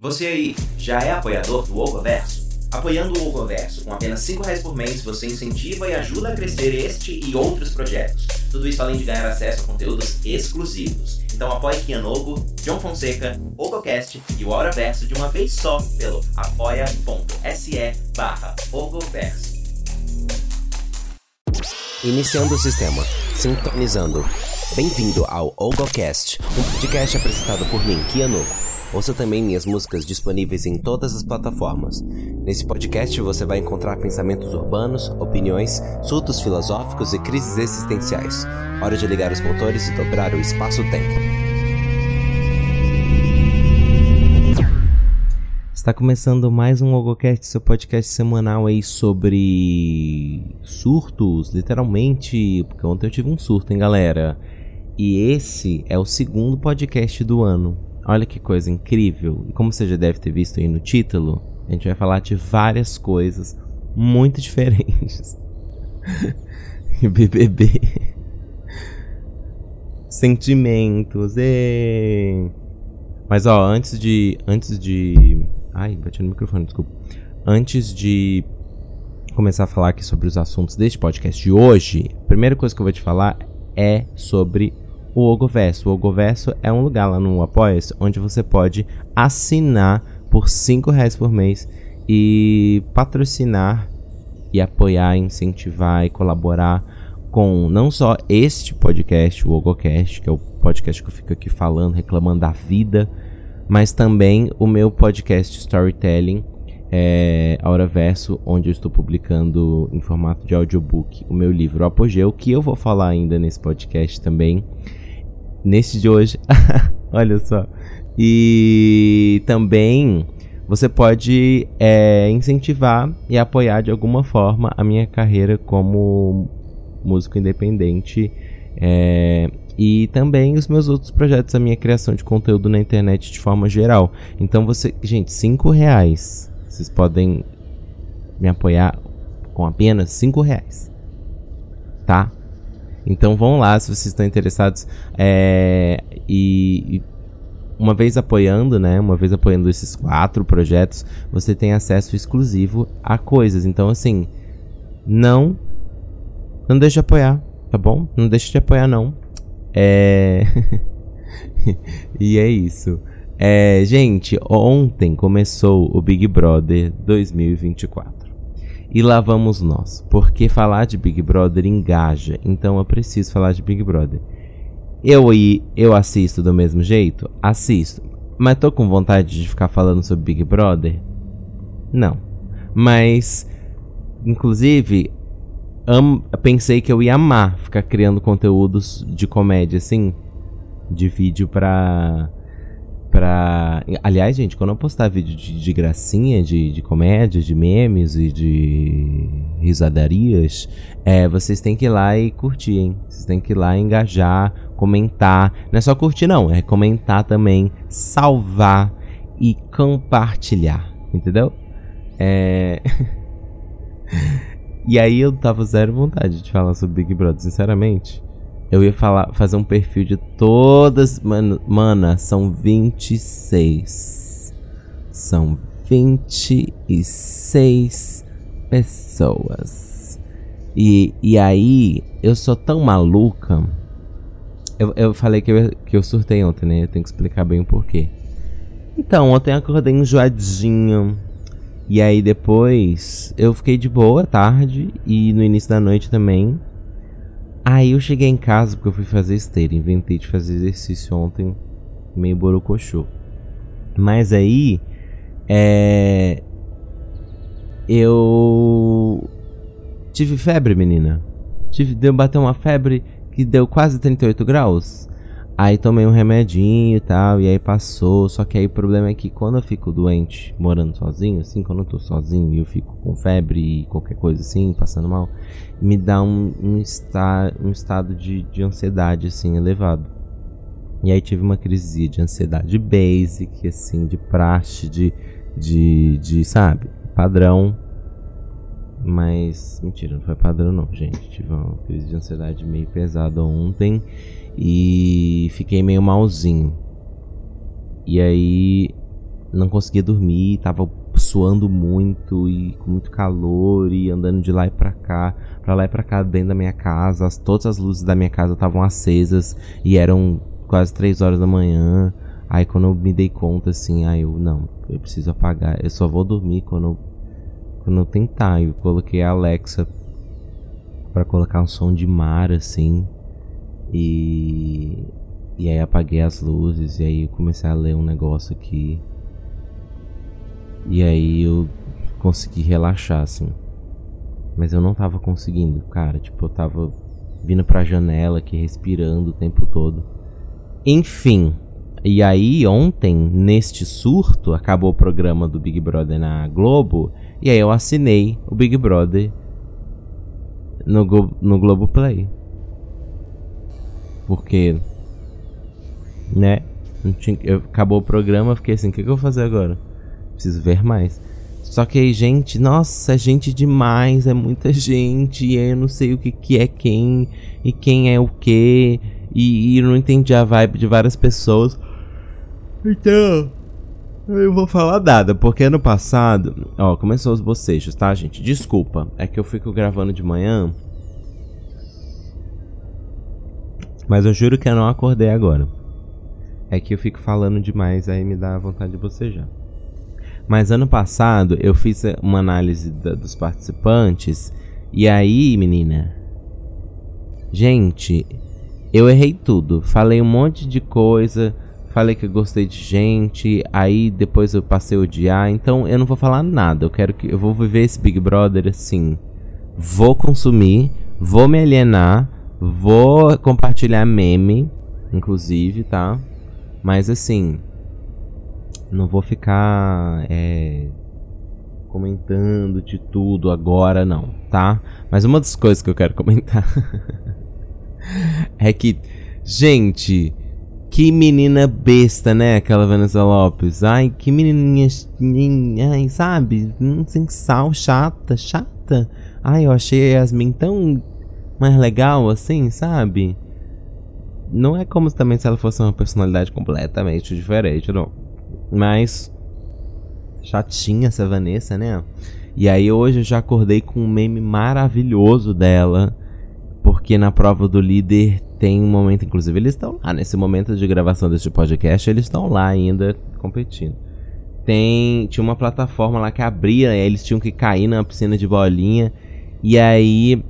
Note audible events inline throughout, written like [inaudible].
Você aí já é apoiador do Ogoverso? Apoiando o Ogoverso com apenas 5 reais por mês, você incentiva e ajuda a crescer este e outros projetos. Tudo isso além de ganhar acesso a conteúdos exclusivos. Então apoie Kianogo, John Fonseca, Ogocast e o Auraverso de uma vez só pelo apoia.se barra Ogoverso. Iniciando o sistema. Sintonizando. Bem-vindo ao Ogocast, um podcast apresentado por mim, Kianogo. Ouça também minhas músicas disponíveis em todas as plataformas. Nesse podcast você vai encontrar pensamentos urbanos, opiniões, surtos filosóficos e crises existenciais. Hora de ligar os motores e dobrar o espaço-tempo. Está começando mais um Ogocast, seu podcast semanal aí sobre surtos, literalmente, porque ontem eu tive um surto, hein, galera? E esse é o segundo podcast do ano. Olha que coisa incrível. E como você já deve ter visto aí no título, a gente vai falar de várias coisas muito [laughs] diferentes. BBB. Sentimentos. E... Mas ó, antes de antes de Ai, bati no microfone, desculpa. Antes de começar a falar aqui sobre os assuntos deste podcast de hoje, a primeira coisa que eu vou te falar é sobre o Ogoverso. O Ogoverso é um lugar lá no apoia onde você pode assinar por 5 reais por mês e patrocinar e apoiar, incentivar e colaborar com não só este podcast, o Ogocast, que é o podcast que eu fico aqui falando, reclamando da vida, mas também o meu podcast Storytelling, é, Hora Verso, onde eu estou publicando em formato de audiobook o meu livro Apogeu, que eu vou falar ainda nesse podcast também neste de hoje. [laughs] Olha só. E também você pode é, incentivar e apoiar de alguma forma a minha carreira como músico independente. É, e também os meus outros projetos, a minha criação de conteúdo na internet de forma geral. Então você, gente, cinco reais. Vocês podem me apoiar com apenas cinco reais, tá? Então vão lá se vocês estão interessados. É, e, e, uma vez apoiando, né? Uma vez apoiando esses quatro projetos, você tem acesso exclusivo a coisas. Então, assim, não. Não deixe de apoiar, tá bom? Não deixe de apoiar, não. É. [laughs] e é isso. É, gente, ontem começou o Big Brother 2024. E lá vamos nós, porque falar de Big Brother engaja, então eu preciso falar de Big Brother. Eu eu assisto do mesmo jeito? Assisto. Mas tô com vontade de ficar falando sobre Big Brother? Não. Mas, inclusive, pensei que eu ia amar ficar criando conteúdos de comédia assim, de vídeo pra pra. Aliás, gente, quando eu postar vídeo de, de gracinha, de, de comédia, de memes e de risadarias, é, vocês têm que ir lá e curtir, hein? Vocês têm que ir lá engajar, comentar. Não é só curtir, não, é comentar também, salvar e compartilhar, entendeu? É. [laughs] e aí eu tava zero vontade de falar sobre Big Brother, sinceramente. Eu ia falar, fazer um perfil de todas. Mano, mana, são 26. São 26 pessoas. E, e aí, eu sou tão maluca. Eu, eu falei que eu, que eu surtei ontem, né? Eu tenho que explicar bem o porquê. Então, ontem eu acordei enjoadinho. E aí depois eu fiquei de boa tarde e no início da noite também. Aí eu cheguei em casa porque eu fui fazer esteira. Inventei de fazer exercício ontem, meio borocochô. Mas aí, é. Eu. Tive febre, menina. Tive, deu bater uma febre que deu quase 38 graus. Aí tomei um remedinho e tal, e aí passou. Só que aí o problema é que quando eu fico doente, morando sozinho, assim, quando eu tô sozinho e eu fico com febre e qualquer coisa assim, passando mal, me dá um, um, esta, um estado de, de ansiedade, assim, elevado. E aí tive uma crise de ansiedade basic, assim, de praxe, de, de, de sabe, padrão. Mas, mentira, não foi padrão não, gente. Tive uma crise de ansiedade meio pesada ontem e fiquei meio malzinho. E aí não conseguia dormir, tava suando muito e com muito calor e andando de lá e pra cá, pra lá e pra cá dentro da minha casa. As, todas as luzes da minha casa estavam acesas e eram quase 3 horas da manhã. Aí quando eu me dei conta assim, aí eu não, eu preciso apagar. Eu só vou dormir quando eu, quando eu tentar. Eu coloquei a Alexa para colocar um som de mar assim. E e aí apaguei as luzes e aí comecei a ler um negócio aqui. E aí eu consegui relaxar, assim. Mas eu não tava conseguindo, cara. Tipo, eu tava vindo pra janela aqui, respirando o tempo todo. Enfim. E aí, ontem, neste surto, acabou o programa do Big Brother na Globo. E aí eu assinei o Big Brother no, Go no Globoplay. Porque, né? Eu, acabou o programa, fiquei assim, o que, que eu vou fazer agora? preciso ver mais. Só que aí, gente, nossa, é gente demais, é muita gente, e eu não sei o que, que é quem, e quem é o que, e, e eu não entendi a vibe de várias pessoas. Então, eu vou falar nada, porque ano passado, ó, começou os bocejos, tá, gente? Desculpa, é que eu fico gravando de manhã. Mas eu juro que eu não acordei agora. É que eu fico falando demais, aí me dá vontade de bocejar. Mas ano passado eu fiz uma análise da, dos participantes. E aí, menina. Gente, eu errei tudo. Falei um monte de coisa. Falei que eu gostei de gente. Aí depois eu passei a odiar. Então eu não vou falar nada. Eu quero que. Eu vou viver esse Big Brother assim. Vou consumir. Vou me alienar. Vou compartilhar meme. Inclusive, tá? Mas assim não vou ficar é, comentando de tudo agora, não, tá? Mas uma das coisas que eu quero comentar [laughs] é que, gente, que menina besta, né? Aquela Vanessa Lopes. Ai, que menininha, ai, sabe? Hum, sem sal, chata, chata. Ai, eu achei a Yasmin tão mais legal assim, sabe? Não é como também se ela fosse uma personalidade completamente diferente, não. Mas. Chatinha essa Vanessa, né? E aí hoje eu já acordei com um meme maravilhoso dela. Porque na prova do líder tem um momento, inclusive eles estão lá, nesse momento de gravação deste podcast, eles estão lá ainda competindo. Tem, tinha uma plataforma lá que abria, e eles tinham que cair na piscina de bolinha. E aí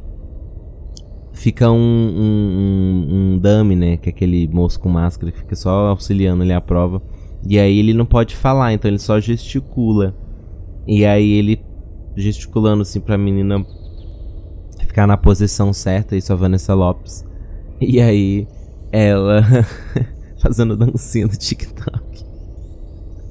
fica um, um, um, um dummy, né? Que é aquele moço com máscara que fica só auxiliando ali a prova. E aí ele não pode falar, então ele só gesticula. E aí ele gesticulando assim pra menina ficar na posição certa, isso a Vanessa Lopes. E aí ela [laughs] fazendo dancinha do TikTok.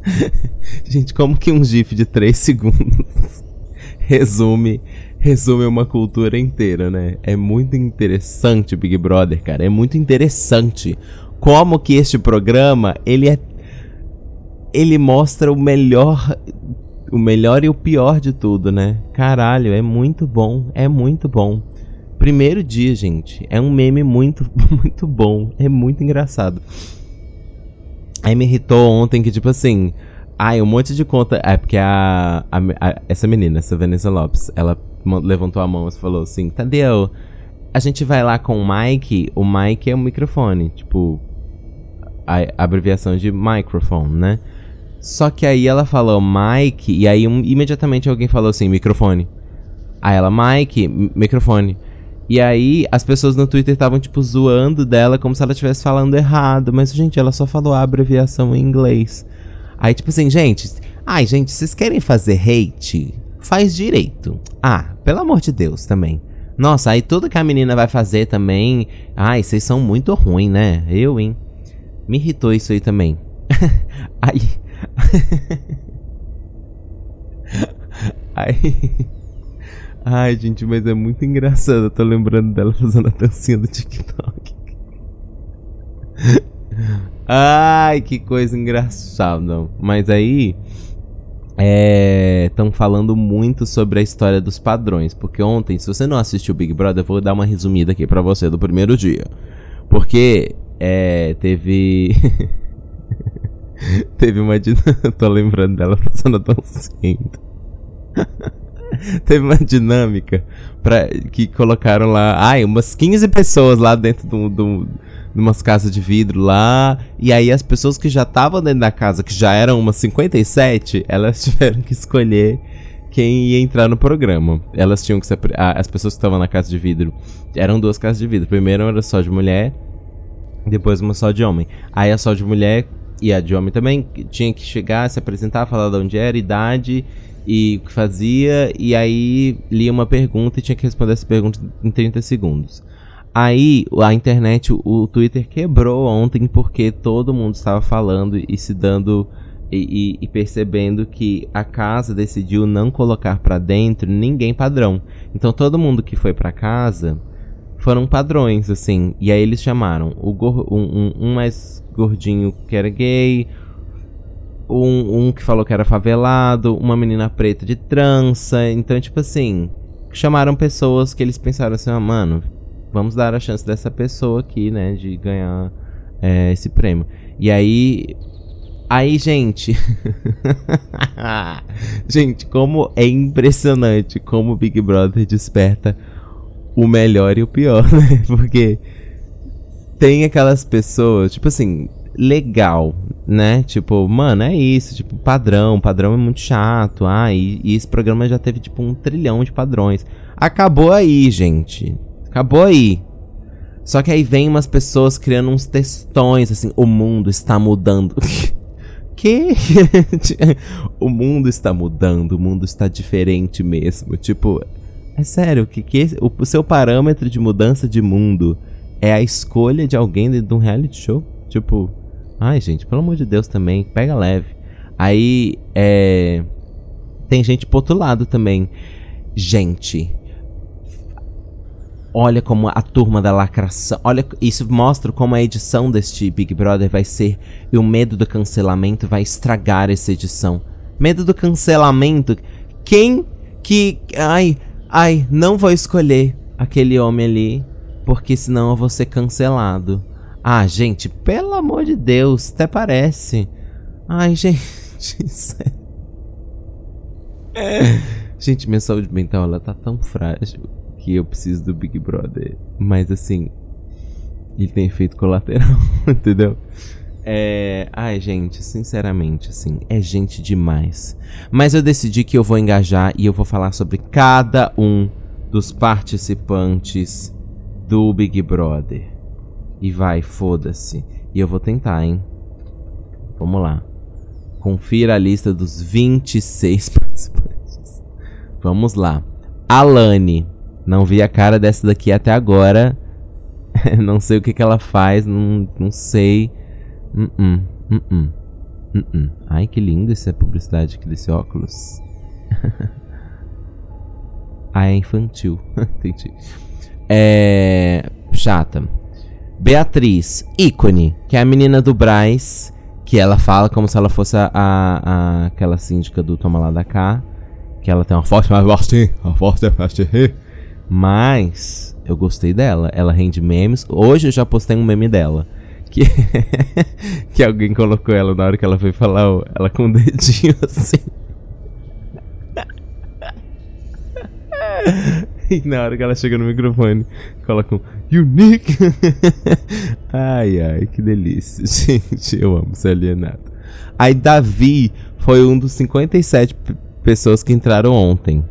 [laughs] Gente, como que um gif de 3 segundos [laughs] resume resume uma cultura inteira, né? É muito interessante Big Brother, cara. É muito interessante como que este programa, ele é ele mostra o melhor o melhor e o pior de tudo, né? Caralho, é muito bom, é muito bom. Primeiro dia, gente, é um meme muito [laughs] muito bom, é muito engraçado. Aí me irritou ontem que tipo assim, ai, um monte de conta, é porque a, a, a essa menina, essa Vanessa Lopes, ela levantou a mão e falou assim: "Tadeu, a gente vai lá com o Mike, o Mike é o microfone, tipo a, abreviação de microphone, né?" Só que aí ela falou Mike, e aí um, imediatamente alguém falou assim, microfone. Aí ela, Mike, microfone. E aí as pessoas no Twitter estavam, tipo, zoando dela como se ela estivesse falando errado. Mas, gente, ela só falou a abreviação em inglês. Aí, tipo assim, gente. Ai, gente, vocês querem fazer hate? Faz direito. Ah, pelo amor de Deus também. Nossa, aí tudo que a menina vai fazer também. Ai, vocês são muito ruim, né? Eu, hein? Me irritou isso aí também. [laughs] aí. Ai. Ai, gente, mas é muito engraçado. Eu tô lembrando dela fazendo a dancinha do TikTok. Ai, que coisa engraçada. Mas aí. Estão é, falando muito sobre a história dos padrões. Porque ontem, se você não assistiu Big Brother, eu vou dar uma resumida aqui pra você do primeiro dia. Porque é, teve. [laughs] Teve uma dinâmica. [laughs] Tô lembrando dela passando tão cedo. [laughs] Teve uma dinâmica pra, que colocaram lá. Ai, umas 15 pessoas lá dentro do, do, de umas casas de vidro lá. E aí as pessoas que já estavam dentro da casa, que já eram umas 57, elas [laughs] tiveram que escolher quem ia entrar no programa. Elas tinham que. As pessoas que estavam na casa de vidro eram duas casas de vidro. Primeiro era só de mulher, depois uma só de homem. Aí a só de mulher e a de homem também tinha que chegar, se apresentar, falar de onde era, idade e o que fazia, e aí lia uma pergunta e tinha que responder essa pergunta em 30 segundos. Aí a internet, o Twitter quebrou ontem porque todo mundo estava falando e se dando e, e, e percebendo que a casa decidiu não colocar para dentro ninguém padrão. Então todo mundo que foi para casa foram padrões, assim. E aí eles chamaram o um, um, um mais gordinho que era gay, um, um que falou que era favelado, uma menina preta de trança. Então, tipo assim, chamaram pessoas que eles pensaram assim, ah, mano, vamos dar a chance dessa pessoa aqui, né, de ganhar é, esse prêmio. E aí. Aí, gente. [laughs] gente, como é impressionante como o Big Brother desperta o melhor e o pior, [laughs] né? Porque tem aquelas pessoas, tipo assim, legal, né? Tipo, mano, é isso, tipo, padrão, padrão é muito chato. Ah, e, e, esse programa já teve, tipo, um trilhão de padrões. Acabou aí, gente. Acabou aí. Só que aí vem umas pessoas criando uns textões, assim, o mundo está mudando. [laughs] que? [laughs] o mundo está mudando, o mundo está diferente mesmo. Tipo, é sério, que, que o, o seu parâmetro de mudança de mundo é a escolha de alguém dentro de um reality show? Tipo, Ai, gente, pelo amor de Deus também, pega leve. Aí, é. Tem gente pro outro lado também. Gente. Olha como a turma da lacração. Olha, isso mostra como a edição deste Big Brother vai ser. E o medo do cancelamento vai estragar essa edição. Medo do cancelamento. Quem que. Ai, ai, não vou escolher aquele homem ali. Porque senão eu vou ser cancelado. Ah, gente, pelo amor de Deus, até parece. Ai, [laughs] gente, sério. Gente, minha saúde mental ela tá tão frágil que eu preciso do Big Brother. Mas assim, ele tem efeito colateral, [laughs] entendeu? É. Ai, gente, sinceramente, assim, é gente demais. Mas eu decidi que eu vou engajar e eu vou falar sobre cada um dos participantes do Big Brother. E vai, foda-se. E eu vou tentar, hein? Vamos lá. Confira a lista dos 26 [laughs] participantes. Vamos lá. Alane. Não vi a cara dessa daqui até agora. [laughs] não sei o que, que ela faz. Não, não sei. Uh -uh, uh -uh. Ai, que lindo essa publicidade aqui desse óculos. [laughs] ah, é infantil. [laughs] Entendi. É. Chata. Beatriz, ícone, que é a menina do Braz, que ela fala como se ela fosse a, a aquela síndica do Toma Lá da Cá, que ela tem uma forte mais forte, uma forte forte. Mas eu gostei dela, ela rende memes. Hoje eu já postei um meme dela. Que, [laughs] que alguém colocou ela na hora que ela foi falar, ela com o dedinho [laughs] assim. E na hora que ela chega no microfone, coloca um Unique. [laughs] ai, ai, que delícia. Gente, eu amo ser alienado. Aí Davi foi um dos 57 pessoas que entraram ontem.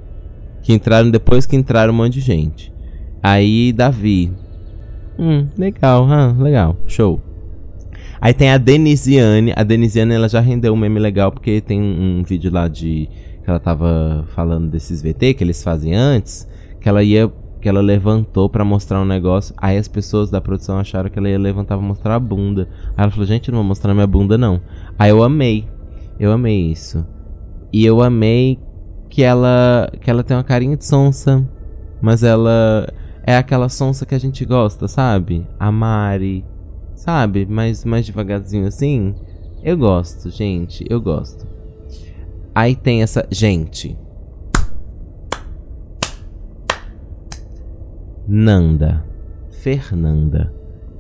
Que entraram depois que entraram um monte de gente. Aí Davi. Hum, legal, ah, legal, show. Aí tem a Denisiane. A Denisiane ela já rendeu um meme legal porque tem um, um vídeo lá de que ela tava falando desses VT que eles fazem antes, que ela ia que ela levantou para mostrar um negócio. Aí as pessoas da produção acharam que ela ia levantar pra mostrar a bunda. Aí ela falou: "Gente, não vou mostrar minha bunda não". Aí eu amei. Eu amei isso. E eu amei que ela que ela tem uma carinha de sonsa, mas ela é aquela sonsa que a gente gosta, sabe? A Mari, sabe? Mais mais devagarzinho assim. Eu gosto, gente, eu gosto. Aí tem essa, gente, Nanda. Fernanda.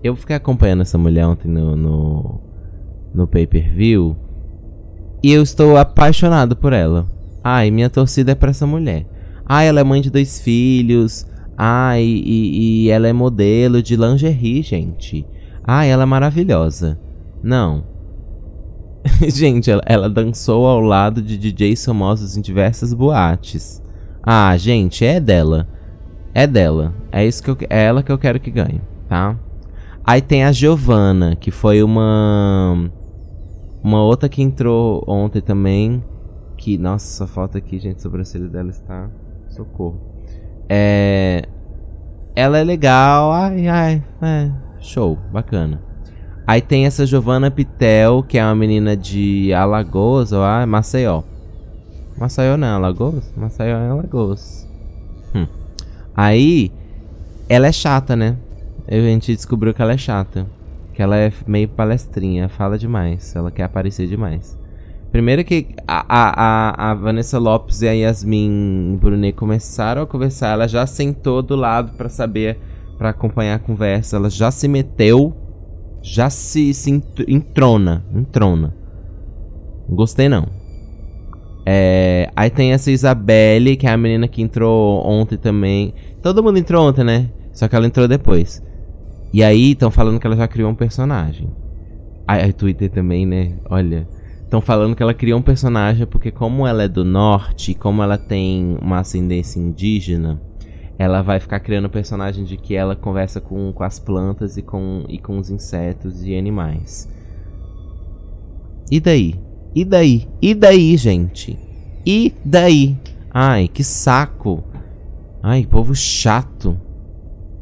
Eu fiquei acompanhando essa mulher ontem no, no, no pay-per-view. E eu estou apaixonado por ela. Ai, minha torcida é pra essa mulher. Ai, ela é mãe de dois filhos. Ai, e, e ela é modelo de lingerie, gente. Ai, ela é maravilhosa. Não. [laughs] gente, ela, ela, dançou ao lado de DJs famosos em diversas boates. Ah, gente, é dela. É dela. É isso que eu, é ela que eu quero que ganhe, tá? Aí tem a Giovanna, que foi uma uma outra que entrou ontem também, que nossa, só falta aqui, gente, a sobrancelha dela está socorro. É ela é legal, ai ai, é, show, bacana. Aí tem essa Giovanna Pitel, que é uma menina de Alagoas, ou ah, Maceió. Maceió não é Alagoas? Maceió é Alagoas. Hum. Aí, ela é chata, né? a gente descobriu que ela é chata. Que ela é meio palestrinha, fala demais. Ela quer aparecer demais. Primeiro que a, a, a, Vanessa Lopes e a Yasmin Brunet começaram a conversar, ela já sentou do lado para saber, para acompanhar a conversa. Ela já se meteu, já se, se entrona, entrona. Gostei não. É, aí tem essa Isabelle, que é a menina que entrou ontem também. Todo mundo entrou ontem, né? Só que ela entrou depois. E aí estão falando que ela já criou um personagem. A, Twitter também, né? Olha. Estão falando que ela criou um personagem porque, como ela é do norte, como ela tem uma ascendência indígena, ela vai ficar criando um personagem de que ela conversa com, com as plantas e com, e com os insetos e animais. E daí? E daí? E daí, gente? E daí? Ai, que saco! Ai, povo chato.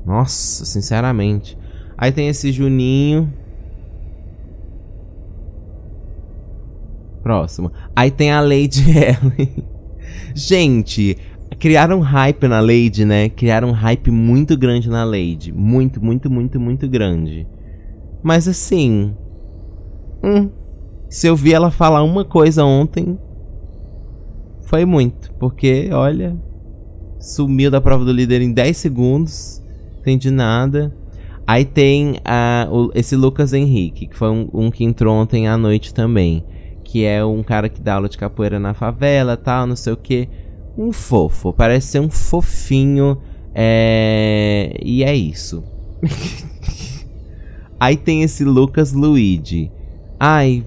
Nossa, sinceramente. Aí tem esse Juninho. Próximo. Aí tem a Lady [laughs] Ellen. Gente, criaram hype na Lady, né? Criaram um hype muito grande na Lady. Muito, muito, muito, muito grande. Mas assim. Hum, se eu vi ela falar uma coisa ontem. Foi muito. Porque, olha. Sumiu da prova do líder em 10 segundos. Entendi nada. Aí tem uh, o, esse Lucas Henrique, que foi um, um, que entrou ontem à noite também. Que é um cara que dá aula de capoeira na favela, tal, não sei o que. Um fofo, parece ser um fofinho. É... E é isso. [laughs] Aí tem esse Lucas Luigi. Ai.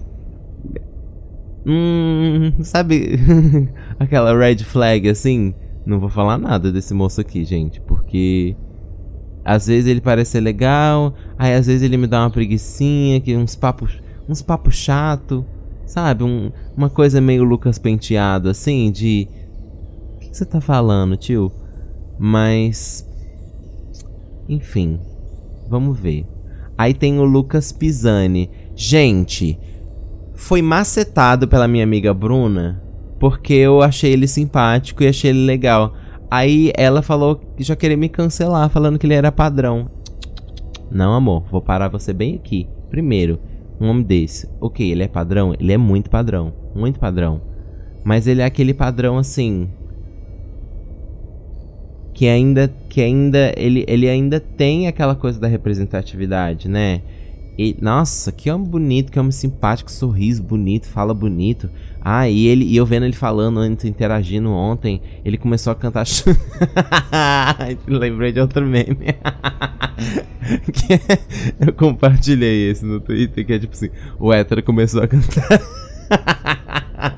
Hum, sabe [laughs] aquela red flag assim? Não vou falar nada desse moço aqui, gente, porque às vezes ele parece ser legal, aí às vezes ele me dá uma preguiçinha, que uns papos, uns papos chato, sabe? Um, uma coisa meio Lucas Penteado assim, de o que, você tá falando, tio? Mas enfim, vamos ver. Aí tem o Lucas Pisani. Gente, foi macetado pela minha amiga Bruna porque eu achei ele simpático e achei ele legal. Aí ela falou que já queria me cancelar, falando que ele era padrão. Não, amor, vou parar você bem aqui. Primeiro, um homem desse. Ok, ele é padrão? Ele é muito padrão. Muito padrão. Mas ele é aquele padrão assim. Que ainda. Que ainda. Ele, ele ainda tem aquela coisa da representatividade, né? E, nossa, que homem bonito, que homem simpático, sorriso bonito, fala bonito. Ah, e ele e eu vendo ele falando antes, interagindo ontem, ele começou a cantar. [laughs] Lembrei de outro meme. [laughs] é, eu compartilhei esse no Twitter, que é tipo assim: o hétero começou a cantar. [laughs]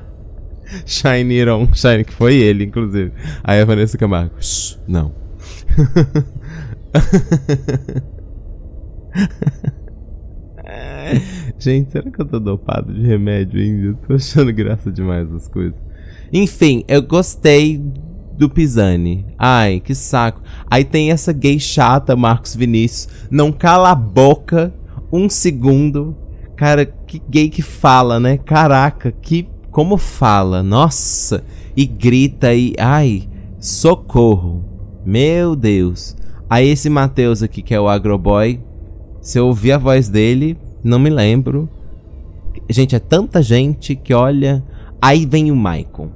Shine On, Shine, que foi ele, inclusive. Aí a Vanessa Camargo, não. [laughs] Gente, será que eu tô dopado de remédio ainda? tô achando graça demais as coisas. Enfim, eu gostei do Pisani. Ai, que saco. Aí tem essa gay chata, Marcos Vinícius. Não cala a boca um segundo. Cara, que gay que fala, né? Caraca, que. Como fala? Nossa! E grita e. Ai, socorro. Meu Deus. Aí esse Matheus aqui, que é o Agroboy. Se eu ouvir a voz dele, não me lembro. Gente, é tanta gente que olha. Aí vem o Michael.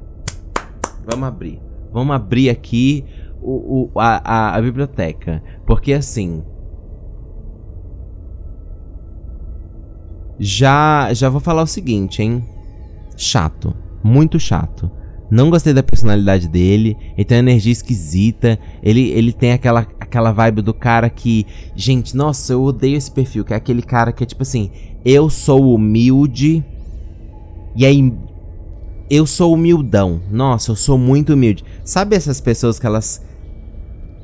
Vamos abrir. Vamos abrir aqui o, o a, a, a biblioteca. Porque assim. Já, já vou falar o seguinte, hein? Chato. Muito chato. Não gostei da personalidade dele. Ele tem uma energia esquisita. Ele, ele tem aquela, aquela vibe do cara que. Gente, nossa, eu odeio esse perfil. Que é aquele cara que é tipo assim: Eu sou humilde. E aí. Eu sou humildão. Nossa, eu sou muito humilde. Sabe essas pessoas que elas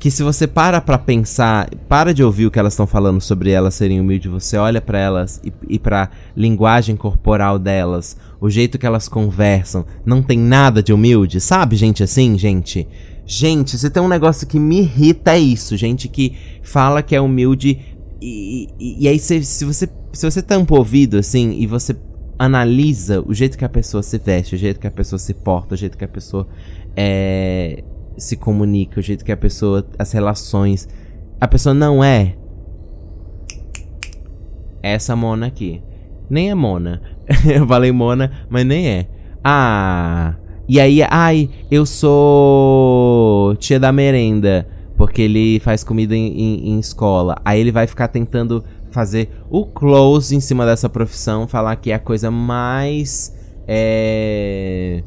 que se você para pra pensar, para de ouvir o que elas estão falando sobre elas serem humildes, você olha para elas e, e pra linguagem corporal delas, o jeito que elas conversam, não tem nada de humilde, sabe, gente assim, gente? Gente, se tem um negócio que me irrita é isso, gente que fala que é humilde e, e, e aí se, se você se você tampa o ouvido assim e você analisa o jeito que a pessoa se veste, o jeito que a pessoa se porta, o jeito que a pessoa é, se comunica, o jeito que a pessoa, as relações. A pessoa não é essa Mona aqui. Nem é Mona. [laughs] eu falei Mona, mas nem é. Ah. E aí, ai, eu sou tia da merenda. Porque ele faz comida em, em, em escola. Aí ele vai ficar tentando fazer o close em cima dessa profissão, falar que é a coisa mais. É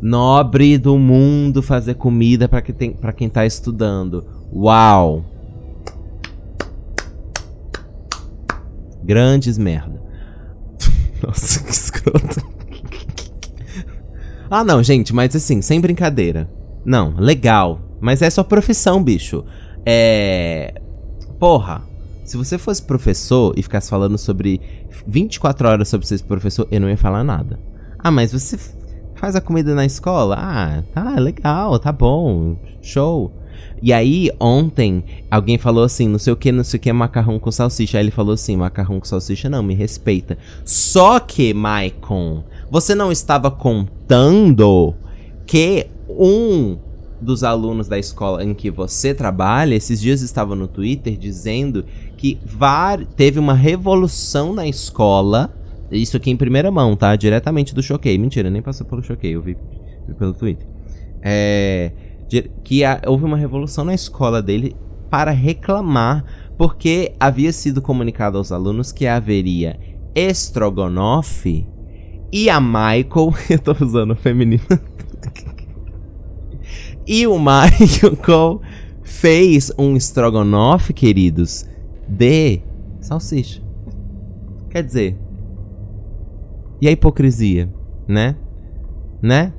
nobre do mundo fazer comida para quem, pra quem tá estudando. Uau! Grandes merda. [laughs] Nossa, que escroto. ah, não, gente, mas assim, sem brincadeira. Não, legal. Mas é sua profissão, bicho. É. Porra. Se você fosse professor e ficasse falando sobre 24 horas sobre ser professor, eu não ia falar nada. Ah, mas você Faz a comida na escola? Ah, tá legal, tá bom, show. E aí, ontem, alguém falou assim, não sei o que, não sei o que, macarrão com salsicha. Aí ele falou assim, macarrão com salsicha não, me respeita. Só que, Maicon, você não estava contando que um dos alunos da escola em que você trabalha, esses dias estava no Twitter dizendo que teve uma revolução na escola isso aqui em primeira mão, tá? Diretamente do Choquei. Mentira, nem passou pelo Choquei, eu vi, vi pelo Twitter. É, que a, houve uma revolução na escola dele para reclamar porque havia sido comunicado aos alunos que haveria estrogonofe e a Michael, [laughs] eu tô usando o feminino. [laughs] e o Michael fez um estrogonofe, queridos, de salsicha. Quer dizer, e a hipocrisia, né? Né?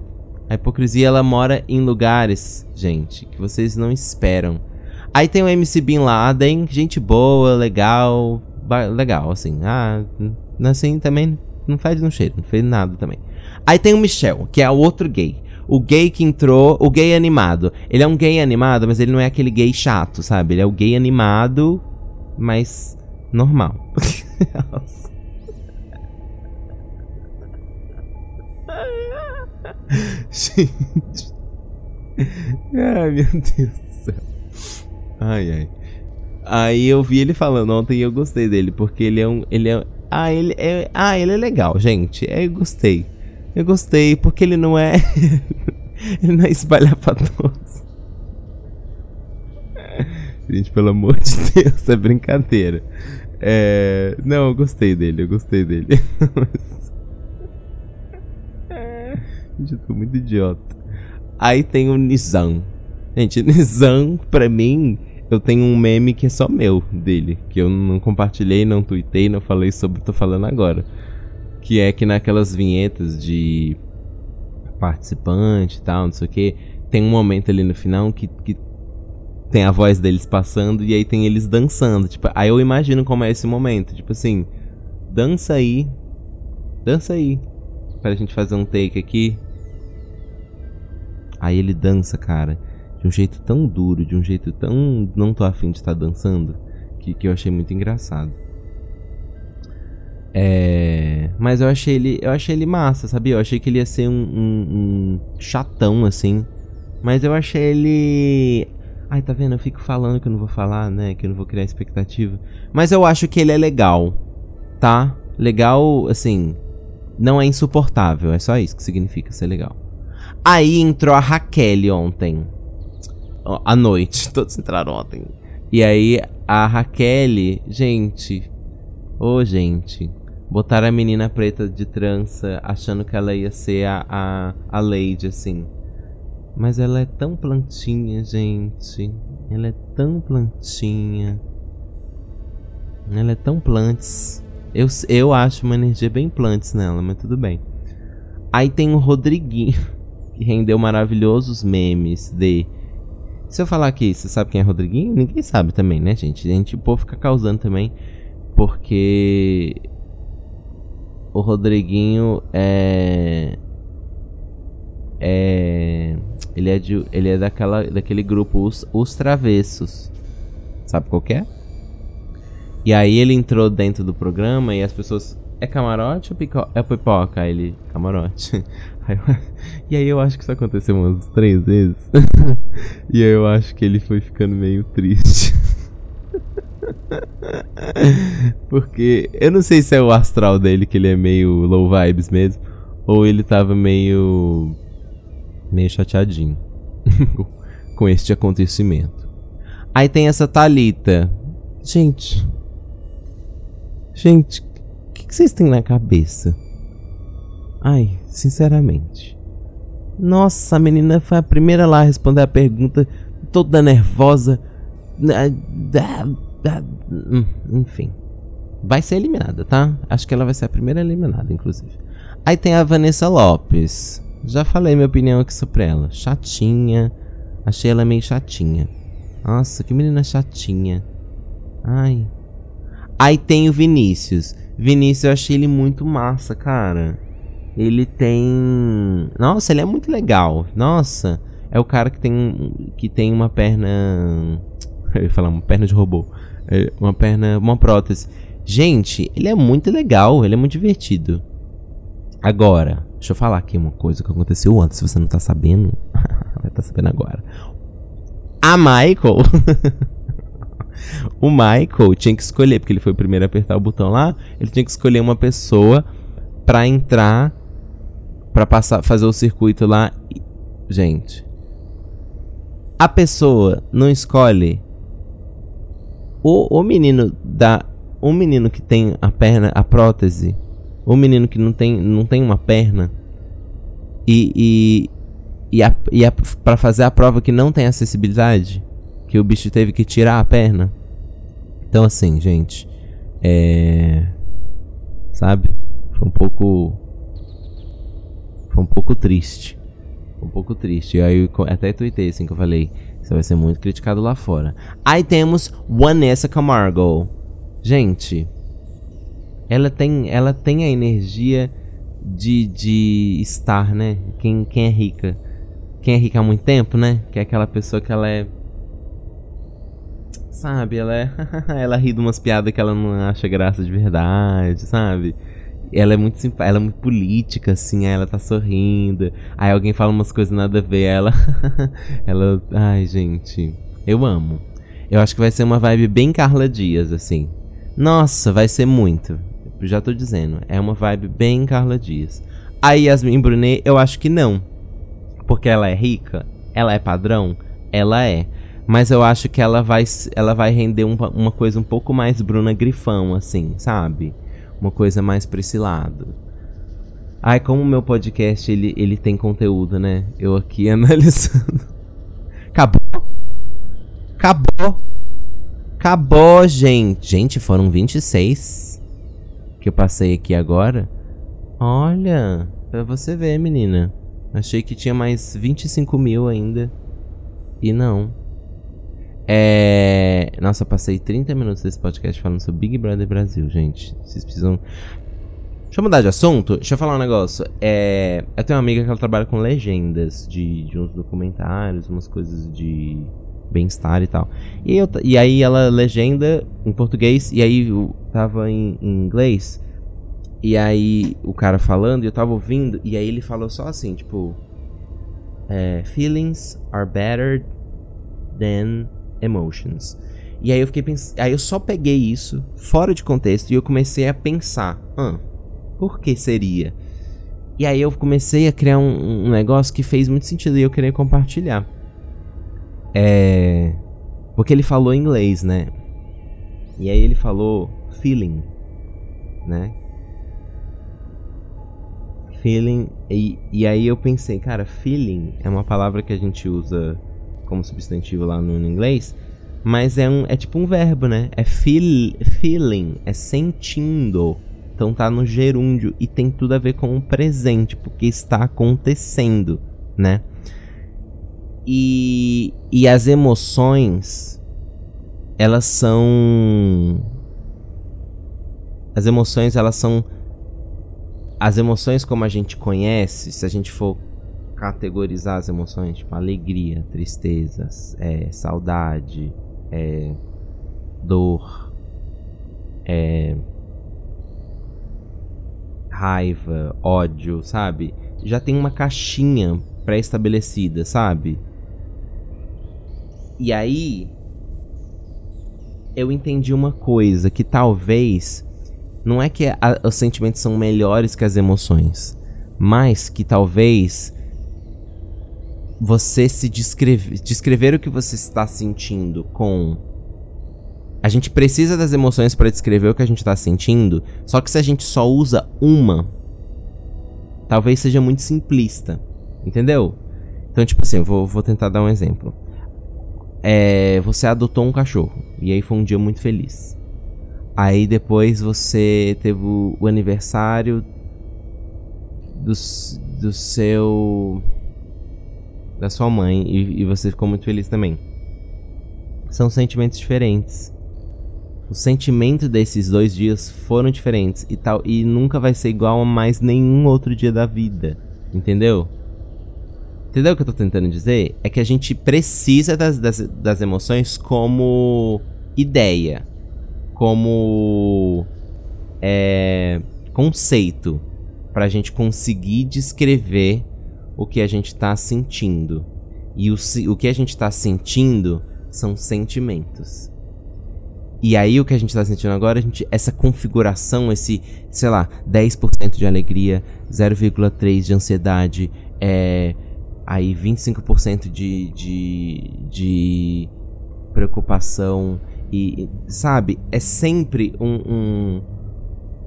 A hipocrisia ela mora em lugares, gente, que vocês não esperam. Aí tem o MC Bin Laden, gente boa, legal, legal, assim. Ah, assim também não faz no cheiro, não fez nada também. Aí tem o Michel, que é o outro gay. O gay que entrou, o gay animado. Ele é um gay animado, mas ele não é aquele gay chato, sabe? Ele é o gay animado, mas normal. [laughs] Gente. Ai, meu Deus do céu. Ai, ai. Aí eu vi ele falando ontem e eu gostei dele, porque ele é um. Ele é. Ah, ele é. Ah, ele é legal, gente. É, eu gostei. Eu gostei, porque ele não é. [laughs] ele não é espalhafatoso. Gente, pelo amor de Deus, é brincadeira. É... Não, eu gostei dele, eu gostei dele. [laughs] Tô muito idiota. Aí tem o Nizam. Gente, [laughs] Nizam, pra mim, eu tenho um meme que é só meu dele. Que eu não compartilhei, não tuitei, não falei sobre, tô falando agora. Que é que naquelas vinhetas de participante e tal, não sei o que, tem um momento ali no final que, que tem a voz deles passando e aí tem eles dançando. Tipo, aí eu imagino como é esse momento. Tipo assim, dança aí. Dança aí. Pra gente fazer um take aqui. Aí ele dança, cara, de um jeito tão duro, de um jeito tão. Não tô afim de estar dançando, que, que eu achei muito engraçado. É. Mas eu achei ele. Eu achei ele massa, sabia? Eu achei que ele ia ser um, um, um chatão, assim. Mas eu achei ele. Ai, tá vendo? Eu fico falando que eu não vou falar, né? Que eu não vou criar expectativa. Mas eu acho que ele é legal, tá? Legal, assim. Não é insuportável, é só isso que significa ser legal. Aí entrou a Raquel ontem. À noite. [laughs] Todos entraram ontem. E aí a Raquel, gente. Ô, oh, gente. Botaram a menina preta de trança, achando que ela ia ser a, a, a Lady, assim. Mas ela é tão plantinha, gente. Ela é tão plantinha. Ela é tão plantes. Eu, eu acho uma energia bem plantes nela, mas tudo bem. Aí tem o Rodriguinho, [laughs] rendeu maravilhosos memes de. Se eu falar aqui, você sabe quem é Rodriguinho? Ninguém sabe também, né, gente? A gente, o povo fica causando também. Porque o Rodriguinho é. É. Ele é, de, ele é daquela, daquele grupo Os, Os Travessos. Sabe qual é? E aí ele entrou dentro do programa e as pessoas. É camarote ou pico... é pipoca? Aí ele. Camarote. [laughs] Aí eu... e aí eu acho que isso aconteceu umas três vezes. [laughs] e aí eu acho que ele foi ficando meio triste. [laughs] Porque eu não sei se é o astral dele que ele é meio low vibes mesmo. Ou ele tava meio. meio chateadinho com este acontecimento. Aí tem essa Talita. Gente. Gente, que, vocês têm na cabeça? Ai, sinceramente. Nossa, a menina foi a primeira lá a responder a pergunta, toda nervosa. Hum, enfim. Vai ser eliminada, tá? Acho que ela vai ser a primeira eliminada, inclusive. Aí tem a Vanessa Lopes. Já falei minha opinião aqui sobre ela. Chatinha. Achei ela meio chatinha. Nossa, que menina chatinha. Ai. Aí tem o Vinícius. Vinícius eu achei ele muito massa, cara. Ele tem. Nossa, ele é muito legal. Nossa. É o cara que tem, que tem uma perna. [laughs] Eu ia falar uma perna de robô. É, uma perna, uma prótese. Gente, ele é muito legal, ele é muito divertido. Agora, deixa eu falar aqui uma coisa que aconteceu antes, se você não tá sabendo, [laughs] vai tá sabendo agora. A Michael. [laughs] [laughs] o Michael tinha que escolher, porque ele foi o primeiro a apertar o botão lá, ele tinha que escolher uma pessoa para entrar para passar fazer o circuito lá. Gente, a pessoa não escolhe o, o menino da. O menino que tem a perna, a prótese. O menino que não tem, não tem uma perna. E. E, e, a, e a, pra fazer a prova que não tem acessibilidade. Que o bicho teve que tirar a perna. Então, assim, gente. É. Sabe? Foi um pouco. Foi um pouco triste. Foi um pouco triste. E aí eu até tuitei assim que eu falei. Você vai ser muito criticado lá fora. Aí temos Vanessa Camargo. Gente, ela tem, ela tem a energia de, de estar, né? Quem, quem é rica. Quem é rica há muito tempo, né? Que é aquela pessoa que ela é. Sabe, ela é. [laughs] ela ri de umas piadas que ela não acha graça de verdade, sabe? ela é muito simpática, ela é muito política, assim, ela tá sorrindo. Aí alguém fala umas coisas nada a ver, ela. [laughs] ela. Ai, gente. Eu amo. Eu acho que vai ser uma vibe bem Carla Dias, assim. Nossa, vai ser muito. Já tô dizendo. É uma vibe bem Carla Dias. A Yasmin Brunet, eu acho que não. Porque ela é rica, ela é padrão, ela é. Mas eu acho que ela vai, ela vai render um, uma coisa um pouco mais Bruna Grifão, assim, sabe? uma coisa mais pra esse lado. Ai, como o meu podcast ele, ele tem conteúdo, né? Eu aqui [laughs] analisando. Acabou? Acabou! Acabou, gente! Gente, foram 26 que eu passei aqui agora. Olha, pra você ver, menina. Achei que tinha mais 25 mil ainda. E não. É. Nossa, passei 30 minutos desse podcast falando sobre Big Brother Brasil, gente. Vocês precisam. Deixa eu mudar de assunto. Deixa eu falar um negócio. É... Eu tenho uma amiga que ela trabalha com legendas de, de uns documentários, umas coisas de bem-estar e tal. E, eu, e aí ela legenda em português e aí eu tava em, em inglês. E aí o cara falando e eu tava ouvindo. E aí ele falou só assim, tipo. É, Feelings are better than emotions. E aí eu fiquei pensando. Aí eu só peguei isso fora de contexto e eu comecei a pensar: ah, por que seria? E aí eu comecei a criar um, um negócio que fez muito sentido e eu queria compartilhar. É. Porque ele falou inglês, né? E aí ele falou feeling, né? Feeling. E, e aí eu pensei, cara, feeling é uma palavra que a gente usa como substantivo lá no, inglês. Mas é, um, é tipo um verbo, né? É feel, feeling, é sentindo. Então tá no gerúndio e tem tudo a ver com o presente, porque está acontecendo, né? E, e as emoções, elas são. As emoções, elas são. As emoções como a gente conhece, se a gente for categorizar as emoções, tipo alegria, tristeza, é, saudade, é, dor, é, raiva, ódio, sabe? Já tem uma caixinha pré-estabelecida, sabe? E aí eu entendi uma coisa que talvez não é que a, os sentimentos são melhores que as emoções, mas que talvez você se descrever, descrever o que você está sentindo com a gente precisa das emoções para descrever o que a gente tá sentindo, só que se a gente só usa uma, talvez seja muito simplista, entendeu? Então, tipo assim, eu vou, vou tentar dar um exemplo. É, você adotou um cachorro, e aí foi um dia muito feliz. Aí depois você teve o aniversário do, do seu. Da sua mãe, e, e você ficou muito feliz também. São sentimentos diferentes o sentimento desses dois dias foram diferentes e tal e nunca vai ser igual a mais nenhum outro dia da vida, entendeu? Entendeu o que eu tô tentando dizer? É que a gente precisa das, das, das emoções como ideia, como é, conceito, pra gente conseguir descrever o que a gente tá sentindo. E o, o que a gente tá sentindo são sentimentos. E aí o que a gente tá sentindo agora, a gente, essa configuração, esse, sei lá, 10% de alegria, 0,3% de ansiedade, é, aí 25% de, de, de preocupação e, sabe, é sempre um, um,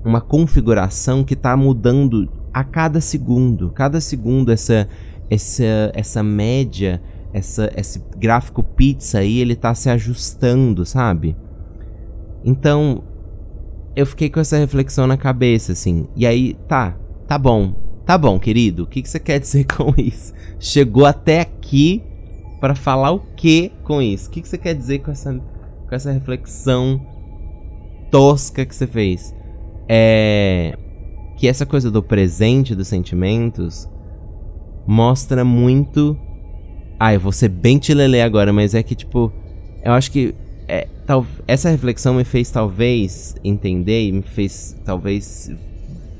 uma configuração que tá mudando a cada segundo. Cada segundo essa, essa, essa média, essa, esse gráfico pizza aí, ele tá se ajustando, sabe? Então, eu fiquei com essa reflexão na cabeça, assim. E aí, tá, tá bom. Tá bom, querido. O que, que você quer dizer [laughs] com isso? Chegou até aqui para falar o que com isso? O que, que você quer dizer com essa, com essa reflexão tosca que você fez? É. Que essa coisa do presente, dos sentimentos, mostra muito. Ah, eu vou ser bem tilelê agora, mas é que, tipo. Eu acho que é, tal, essa reflexão me fez talvez entender e me fez talvez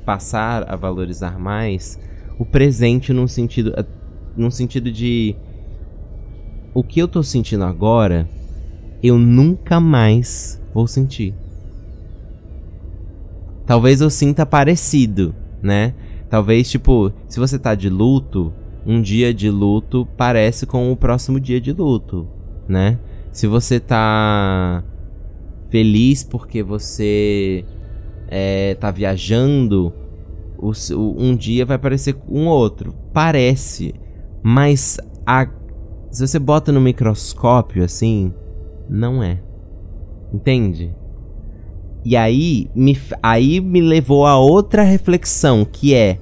passar a valorizar mais o presente num sentido num sentido de o que eu tô sentindo agora eu nunca mais vou sentir. Talvez eu sinta parecido, né? Talvez tipo, se você tá de luto, um dia de luto parece com o próximo dia de luto, né? Se você tá feliz porque você é, tá viajando, o, um dia vai parecer um outro. Parece, mas a, se você bota no microscópio assim, não é. Entende? E aí me, aí me levou a outra reflexão, que é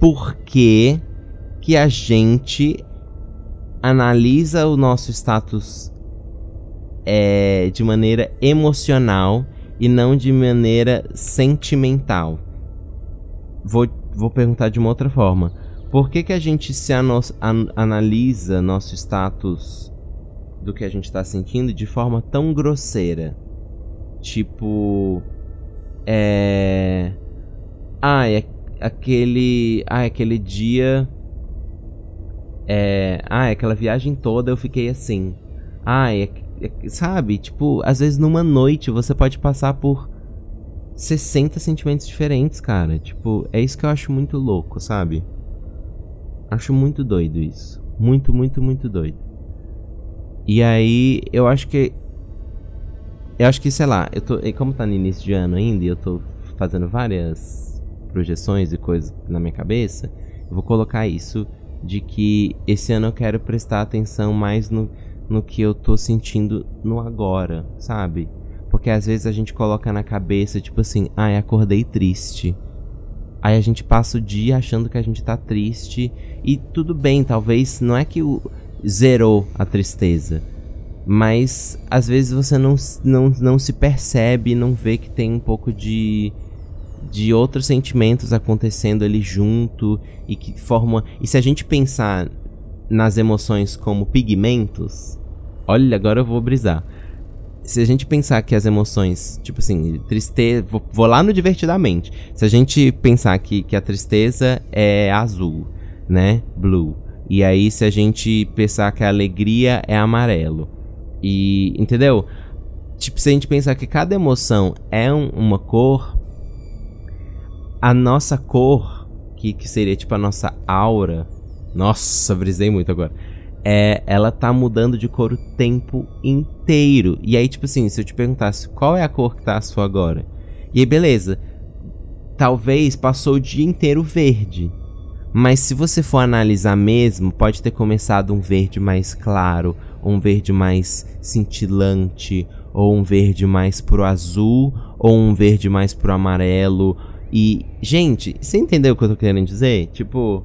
por que, que a gente analisa o nosso status é, de maneira emocional e não de maneira sentimental. Vou, vou perguntar de uma outra forma. Por que, que a gente se an analisa nosso status do que a gente está sentindo de forma tão grosseira? Tipo. É. Ah, é aquele. Ah, aquele dia. É. Ah, aquela viagem toda eu fiquei assim. Ah, é Sabe? Tipo, às vezes numa noite você pode passar por 60 sentimentos diferentes, cara. Tipo, é isso que eu acho muito louco, sabe? Acho muito doido isso. Muito, muito, muito doido. E aí, eu acho que. Eu acho que, sei lá, eu tô. Como tá no início de ano ainda, eu tô fazendo várias projeções e coisas na minha cabeça, eu vou colocar isso de que esse ano eu quero prestar atenção mais no, no que eu tô sentindo no agora, sabe? Porque às vezes a gente coloca na cabeça, tipo assim, ai, acordei triste. Aí a gente passa o dia achando que a gente tá triste. E tudo bem, talvez não é que o zerou a tristeza. Mas às vezes você não, não, não se percebe, não vê que tem um pouco de, de outros sentimentos acontecendo ali junto e que forma. E se a gente pensar nas emoções como pigmentos, olha, agora eu vou brisar. Se a gente pensar que as emoções, tipo assim, tristeza. Vou, vou lá no divertidamente. Se a gente pensar que, que a tristeza é azul, né? Blue. E aí, se a gente pensar que a alegria é amarelo. E. Entendeu? Tipo, se a gente pensar que cada emoção é um, uma cor, a nossa cor, que, que seria tipo a nossa aura. Nossa, brisei muito agora. É, ela tá mudando de cor o tempo inteiro. E aí, tipo assim, se eu te perguntasse qual é a cor que tá a sua agora? E aí, beleza. Talvez passou o dia inteiro verde. Mas se você for analisar mesmo, pode ter começado um verde mais claro, ou um verde mais cintilante, ou um verde mais pro azul, ou um verde mais pro amarelo. E, gente, você entendeu o que eu tô querendo dizer? Tipo,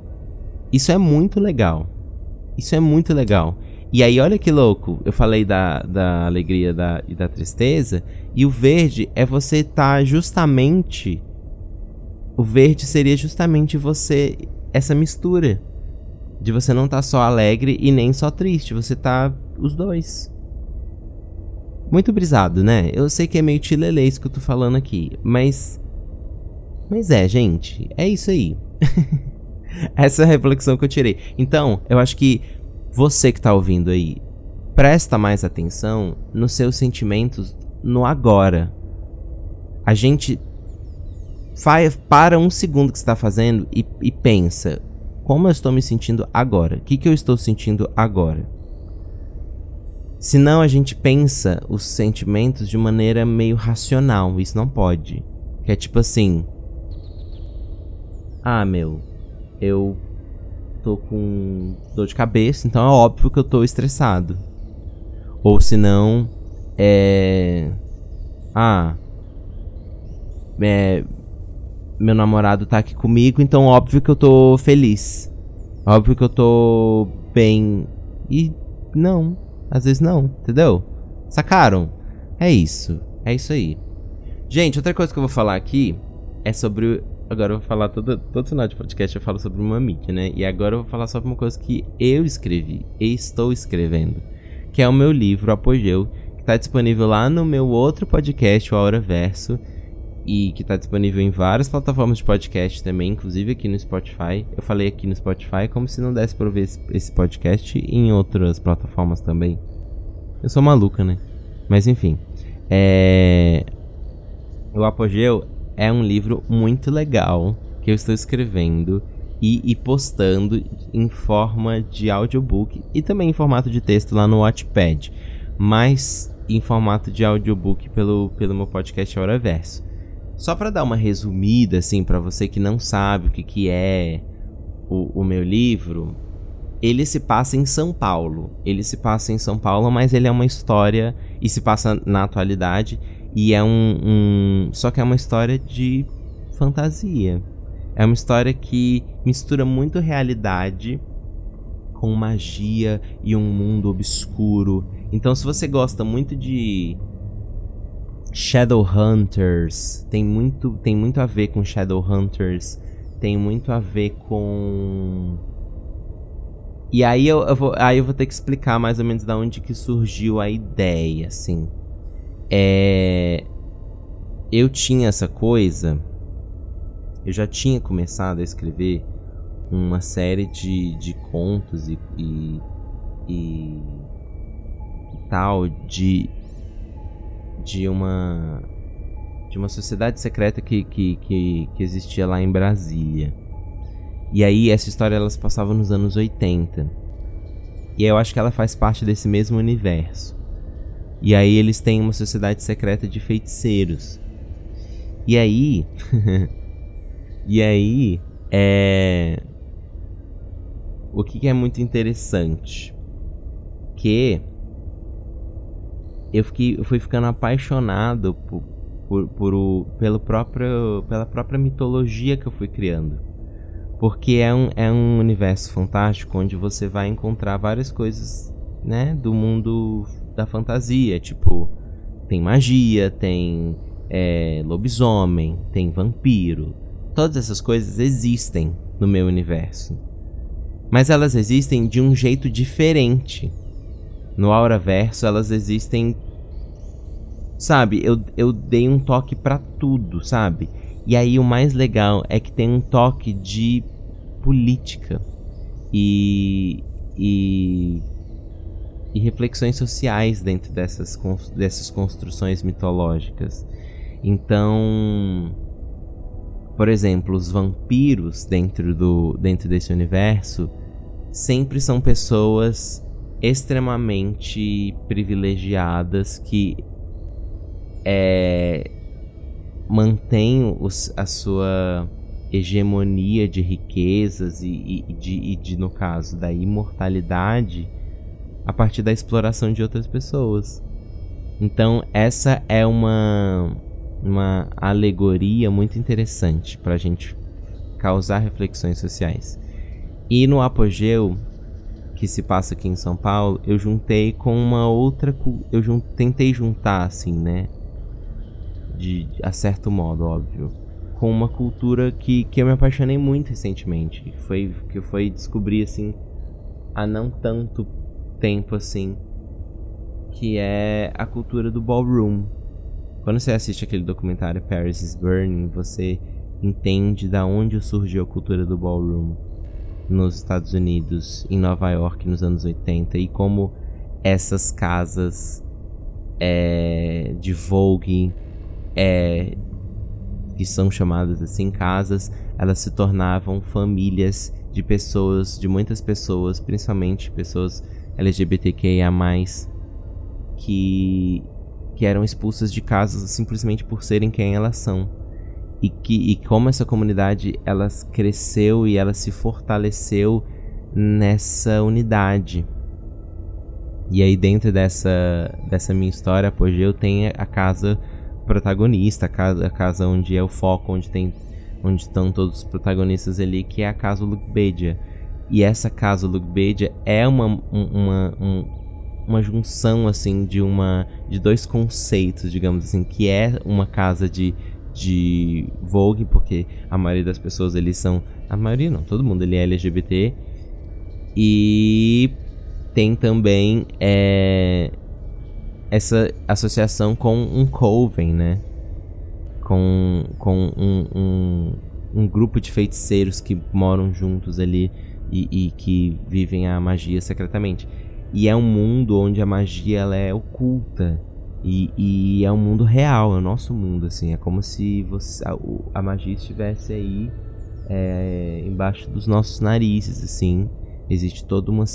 isso é muito legal. Isso é muito legal. E aí, olha que louco. Eu falei da, da alegria da, e da tristeza. E o verde é você estar tá justamente. O verde seria justamente você essa mistura de você não tá só alegre e nem só triste, você tá os dois. Muito brisado, né? Eu sei que é meio tilelês que eu tô falando aqui, mas mas é, gente, é isso aí. [laughs] Essa é a reflexão que eu tirei. Então, eu acho que você que tá ouvindo aí, presta mais atenção nos seus sentimentos no agora. A gente Faz, para um segundo que está fazendo e, e, pensa: como eu estou me sentindo agora? O que, que eu estou sentindo agora? Senão a gente pensa os sentimentos de maneira meio racional. Isso não pode. Que é tipo assim: Ah, meu, eu tô com dor de cabeça, então é óbvio que eu tô estressado. Ou senão, é. Ah. É, meu namorado tá aqui comigo, então óbvio que eu tô feliz. Óbvio que eu tô bem. E não, às vezes não, entendeu? Sacaram? É isso. É isso aí. Gente, outra coisa que eu vou falar aqui é sobre. Agora eu vou falar todo, todo final de podcast eu falo sobre uma mídia, né? E agora eu vou falar sobre uma coisa que eu escrevi e estou escrevendo. Que é o meu livro Apogeu, que tá disponível lá no meu outro podcast, o Aura Verso e que está disponível em várias plataformas de podcast também, inclusive aqui no Spotify. Eu falei aqui no Spotify como se não desse para ver esse podcast em outras plataformas também. Eu sou maluca, né? Mas enfim. É... O Apogeu é um livro muito legal que eu estou escrevendo e, e, postando em forma de audiobook e também em formato de texto lá no Watchpad, mas em formato de audiobook pelo, pelo meu podcast Hora Verso. Só para dar uma resumida, assim, para você que não sabe o que, que é o, o meu livro, ele se passa em São Paulo. Ele se passa em São Paulo, mas ele é uma história e se passa na atualidade e é um, um, só que é uma história de fantasia. É uma história que mistura muito realidade com magia e um mundo obscuro. Então, se você gosta muito de Shadowhunters tem muito, tem muito a ver com Shadowhunters, tem muito a ver com e aí eu, eu, vou, aí eu vou ter que explicar mais ou menos da onde que surgiu a ideia, assim. É... Eu tinha essa coisa... Eu já tinha começado a escrever uma série de, de contos e, e, e, e tal de de uma de uma sociedade secreta que, que, que, que, existia lá em Brasília. E aí essa história ela se passava nos anos 80. E eu acho que ela faz parte desse mesmo universo. E aí eles têm uma sociedade secreta de feiticeiros. E aí [laughs] E aí, é. O que, que é muito interessante? Que eu, fiquei, eu fui ficando apaixonado por, por, por o, pelo próprio, pela própria mitologia que eu fui criando. Porque é um, é um universo fantástico onde você vai encontrar várias coisas né, do mundo da fantasia. Tipo, tem magia, tem é, lobisomem, tem vampiro. Todas essas coisas existem no meu universo. Mas elas existem de um jeito diferente. No Auraverso elas existem Sabe, eu, eu dei um toque para tudo, sabe? E aí o mais legal é que tem um toque de política e, e, e reflexões sociais dentro dessas, dessas construções mitológicas. Então, por exemplo, os vampiros dentro, do, dentro desse universo sempre são pessoas extremamente privilegiadas que é, mantém os, a sua hegemonia de riquezas e, e, de, e de, no caso, da imortalidade a partir da exploração de outras pessoas. Então, essa é uma, uma alegoria muito interessante para a gente causar reflexões sociais. E no apogeu, que se passa aqui em São Paulo, eu juntei com uma outra. Eu jun, tentei juntar, assim, né? De a certo modo, óbvio, com uma cultura que, que eu me apaixonei muito recentemente. Foi que foi descobrir assim há não tanto tempo assim, que é a cultura do ballroom. Quando você assiste aquele documentário Paris is Burning, você entende da onde surgiu a cultura do ballroom nos Estados Unidos, em Nova York nos anos 80 e como essas casas é, de Vogue é, que são chamadas assim casas, elas se tornavam famílias de pessoas, de muitas pessoas, principalmente pessoas LGBTQIA+, que que eram expulsas de casas simplesmente por serem quem elas são. E que e como essa comunidade ela cresceu e ela se fortaleceu nessa unidade. E aí dentro dessa dessa minha história, Apogeu tem a casa protagonista, a casa, a casa onde é o foco, onde tem onde estão todos os protagonistas ali, que é a casa Lugbedia. E essa casa Lugbedia é uma, uma, uma, uma junção assim de uma de dois conceitos, digamos assim, que é uma casa de de Vogue, porque a maioria das pessoas eles são, a maioria não, todo mundo ele é LGBT. E tem também é, essa associação com um coven, né? Com, com um, um, um grupo de feiticeiros que moram juntos ali e, e, que vivem a magia secretamente. E é um mundo onde a magia ela é oculta. E, e é um mundo real, é o nosso mundo, assim. É como se você, a, a magia estivesse aí é, embaixo dos nossos narizes, assim. Existe toda uma,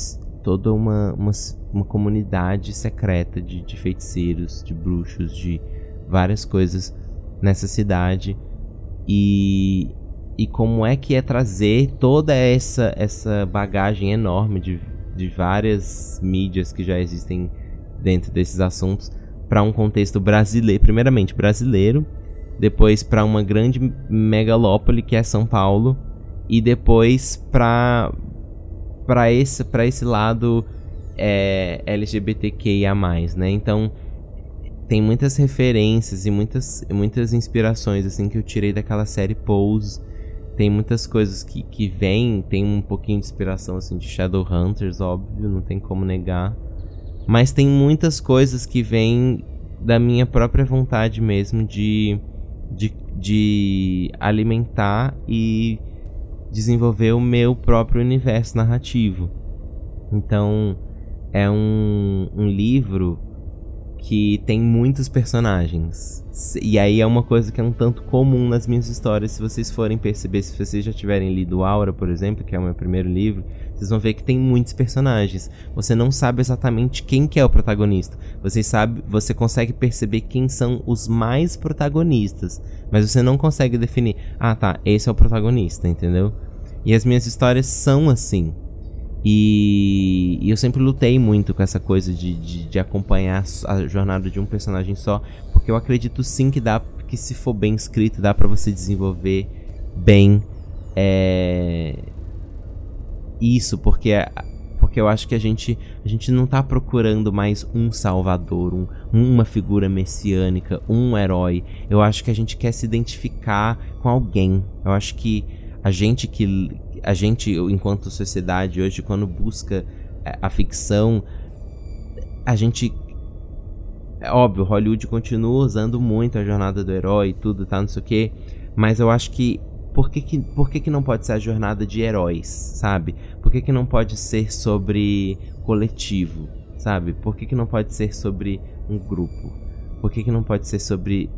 toda uma, uma, uma comunidade secreta de, de feiticeiros, de bruxos, de várias coisas nessa cidade. E, e como é que é trazer toda essa, essa bagagem enorme de, de várias mídias que já existem dentro desses assuntos para um contexto brasileiro, primeiramente brasileiro, depois para uma grande megalópole que é São Paulo e depois para para esse, pra esse lado é, LGBTQIA+, né? Então, tem muitas referências e muitas, muitas inspirações, assim, que eu tirei daquela série Pose. Tem muitas coisas que, que vêm, tem um pouquinho de inspiração, assim, de Shadowhunters, óbvio, não tem como negar. Mas tem muitas coisas que vêm da minha própria vontade mesmo de, de, de alimentar e desenvolver o meu próprio universo narrativo. Então, é um, um livro que tem muitos personagens. E aí é uma coisa que é um tanto comum nas minhas histórias. Se vocês forem perceber, se vocês já tiverem lido Aura, por exemplo, que é o meu primeiro livro, vocês vão ver que tem muitos personagens. Você não sabe exatamente quem que é o protagonista. Você sabe, você consegue perceber quem são os mais protagonistas, mas você não consegue definir, ah, tá, esse é o protagonista, entendeu? E as minhas histórias são assim. E, e, eu sempre lutei muito com essa coisa de, de, de, acompanhar a jornada de um personagem só, porque eu acredito sim que dá, que se for bem escrito, dá para você desenvolver bem é, isso, porque porque eu acho que a gente a gente não tá procurando mais um salvador, um, uma figura messiânica, um herói. Eu acho que a gente quer se identificar com alguém. Eu acho que a gente que a gente enquanto sociedade hoje quando busca é, a ficção a gente é óbvio, Hollywood continua usando muito a jornada do herói e tudo, tá, não sei o quê, mas eu acho que por que, que, por que, que não pode ser a jornada de heróis, sabe? Por que, que não pode ser sobre coletivo, sabe? Por que, que não pode ser sobre um grupo? Por que, que não pode ser sobre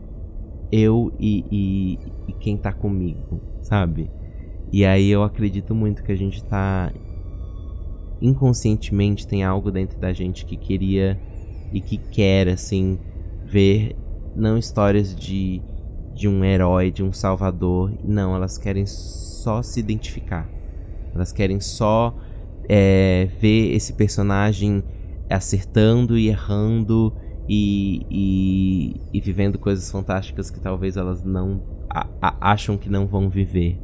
eu e, e, e quem tá comigo, sabe? E aí eu acredito muito que a gente tá. Inconscientemente tem algo dentro da gente que queria e que quer, assim, ver não histórias de, de um herói, de um salvador. Não, elas querem só se identificar. Elas querem só é, ver esse personagem acertando e errando e, e, e, vivendo coisas fantásticas que talvez elas não a, a, acham que não vão viver.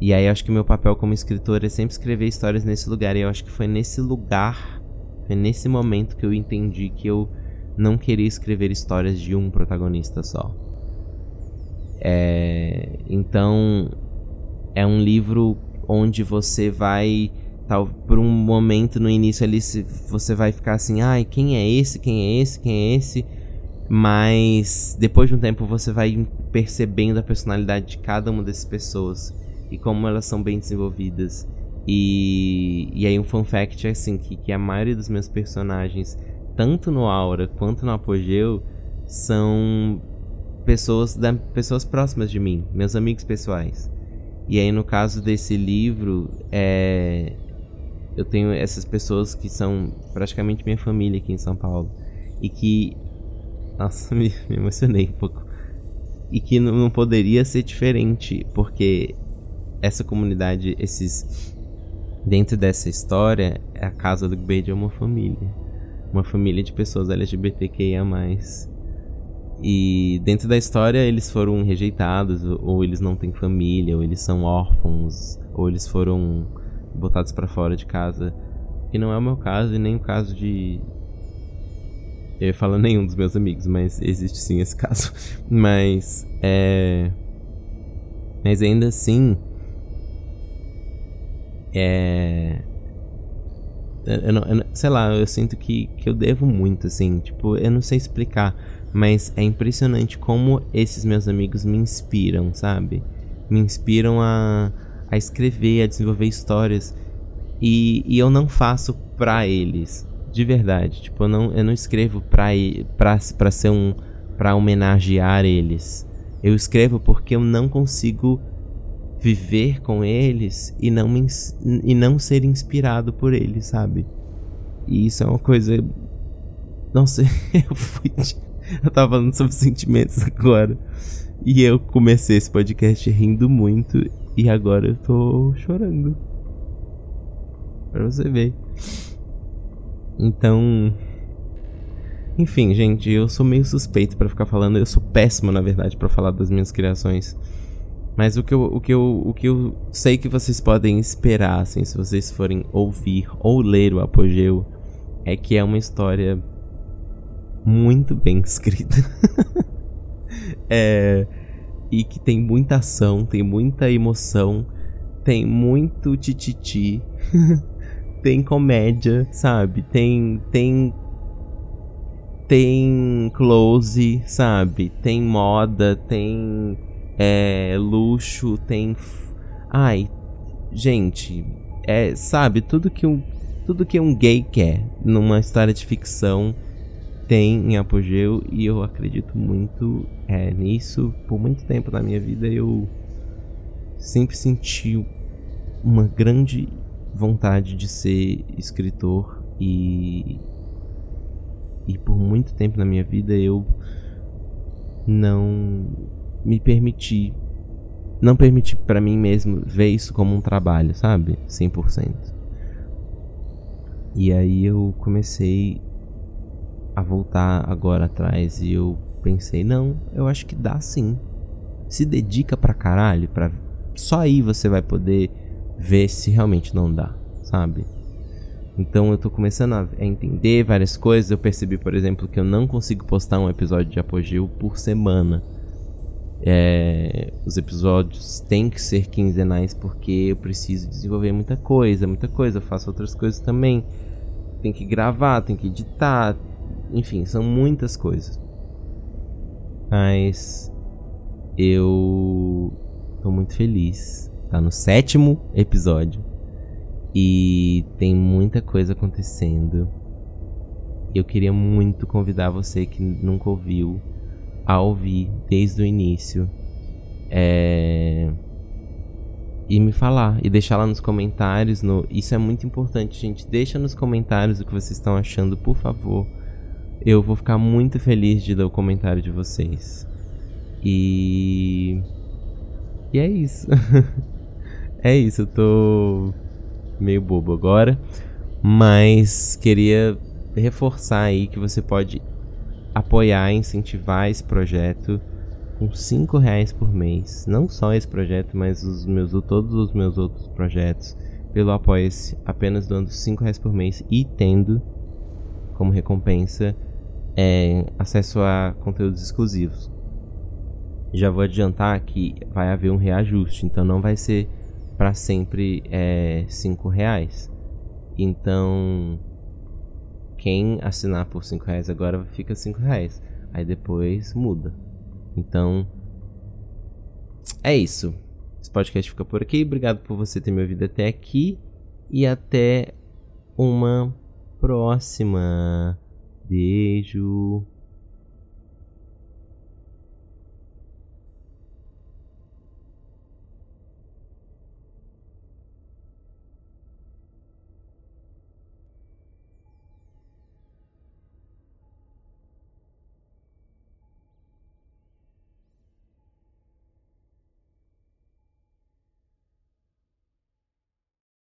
E aí acho que meu papel como escritor é sempre escrever histórias nesse lugar. E eu acho que foi nesse lugar, foi nesse momento que eu entendi que eu não queria escrever histórias de um protagonista só. É, então é um livro onde você vai tal por um momento no início ali você vai ficar assim, ai, quem é esse? Quem é esse? Quem é esse? Mas depois de um tempo você vai percebendo a personalidade de cada uma dessas pessoas e como elas são bem desenvolvidas. E, e aí um fun fact é assim, que, que a maioria dos meus personagens, tanto no Aura quanto no Apogeu, são pessoas, da, pessoas próximas de mim, meus amigos pessoais. E aí no caso desse livro, é, eu tenho essas pessoas que são praticamente minha família aqui em São Paulo. E que. Nossa, [laughs] me, me emocionei um pouco. E que não, não poderia ser diferente, porque essa comunidade, esses. Dentro dessa história, a casa do Gbede é uma família. Uma família de pessoas LGBTQIA. E dentro da história eles foram rejeitados, ou eles não têm família, ou eles são órfãos, ou eles foram botados para fora de casa. Que não é o meu caso e nem o caso de. Eu falar nenhum dos meus amigos, mas existe sim esse [laughs] caso. Mas é. Mas ainda assim, é. Eu não, eu sei lá, eu sinto que, que eu devo muito, assim. Tipo, eu não sei explicar, mas é impressionante como esses meus amigos me inspiram, sabe? Me inspiram a, a escrever, a desenvolver histórias. E, e eu não faço pra eles, de verdade. Tipo, eu não, eu não escrevo pra, pra, pra ser um. pra homenagear eles. Eu escrevo porque eu não consigo viver com eles e não, e não ser inspirado por eles, sabe? E isso é uma coisa. Nossa, [laughs] eu fui. Eu tava falando sobre sentimentos agora. E eu comecei esse podcast rindo muito. E agora eu tô chorando. Pra você ver. Então. Enfim, gente, eu sou meio suspeito para ficar falando. Eu sou péssimo, na verdade, para falar das minhas criações. Mas o que, eu, o, que eu, o que eu sei que vocês podem esperar, assim, se vocês forem ouvir ou ler o Apogeu, é que é uma história muito bem [laughs] escrita. é, e que tem muita ação, tem muita emoção, tem muito tititi, [laughs] tem comédia, sabe? Tem. Tem. Tem close, sabe? Tem moda, tem é, luxo, tem. Ai, gente, é, sabe, tudo que um tudo que um gay quer numa história de ficção tem em Apogeu e eu acredito muito é, nisso. Por muito tempo na minha vida eu sempre senti uma grande vontade de ser escritor e e por muito tempo na minha vida eu não me permiti não permiti para mim mesmo ver isso como um trabalho, sabe? 100%. E aí eu comecei a voltar agora atrás e eu pensei, não, eu acho que dá sim. Se dedica pra caralho, pra... só aí você vai poder ver se realmente não dá, sabe? Então eu tô começando a entender várias coisas. Eu percebi, por exemplo, que eu não consigo postar um episódio de apogeu por semana. É, os episódios têm que ser quinzenais porque eu preciso desenvolver muita coisa, muita coisa. Eu faço outras coisas também. Tem que gravar, tem que editar, enfim, são muitas coisas. Mas eu tô muito feliz. Tá no sétimo episódio. E tem muita coisa acontecendo. Eu queria muito convidar você que nunca ouviu a ouvir desde o início. É... E me falar, e deixar lá nos comentários. No... Isso é muito importante, gente. Deixa nos comentários o que vocês estão achando, por favor. Eu vou ficar muito feliz de ler o comentário de vocês. E. E é isso. [laughs] é isso, eu tô meio bobo agora. Mas queria reforçar aí que você pode apoiar, incentivar esse projeto com 5 reais por mês. Não só esse projeto, mas os meus, todos os meus outros projetos. Pelo Apoia-se, apenas dando 5 reais por mês e tendo como recompensa é, acesso a conteúdos exclusivos. Já vou adiantar que vai haver um reajuste, então não vai ser para sempre é, cinco reais. Então quem assinar por cinco reais agora fica cinco reais, aí depois muda. Então é isso. Esse podcast fica por aqui. Obrigado por você ter me ouvido até aqui e até uma próxima. Beijo.